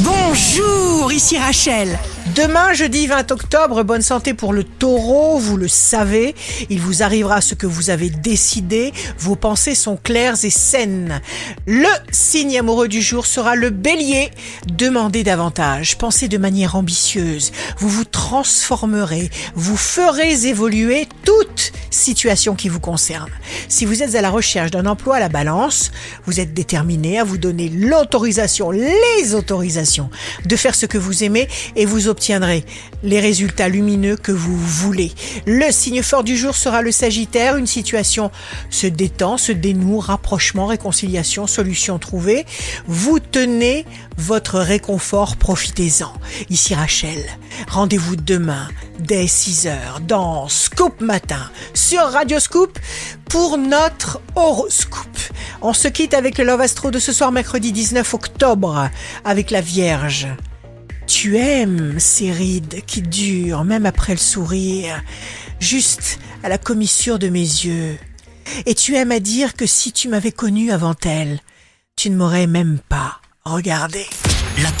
Bonjour, ici Rachel. Demain, jeudi 20 octobre, bonne santé pour le taureau, vous le savez, il vous arrivera ce que vous avez décidé, vos pensées sont claires et saines. Le signe amoureux du jour sera le bélier, demandez davantage, pensez de manière ambitieuse, vous vous transformerez, vous ferez évoluer toute situation qui vous concerne. Si vous êtes à la recherche d'un emploi à la balance, vous êtes déterminé à vous donner l'autorisation, les autorisations de faire ce que vous aimez et vous obtiendrez les résultats lumineux que vous voulez. Le signe fort du jour sera le Sagittaire. Une situation se détend, se dénoue, rapprochement, réconciliation, solution trouvée. Vous tenez votre réconfort, profitez-en. Ici Rachel. Rendez-vous demain dès 6h dans Scoop Matin sur Radio Scoop pour notre horoscope. On se quitte avec le Love Astro de ce soir mercredi 19 octobre avec la Vierge. Tu aimes ces rides qui durent même après le sourire, juste à la commissure de mes yeux. Et tu aimes à dire que si tu m'avais connu avant elle, tu ne m'aurais même pas regardé.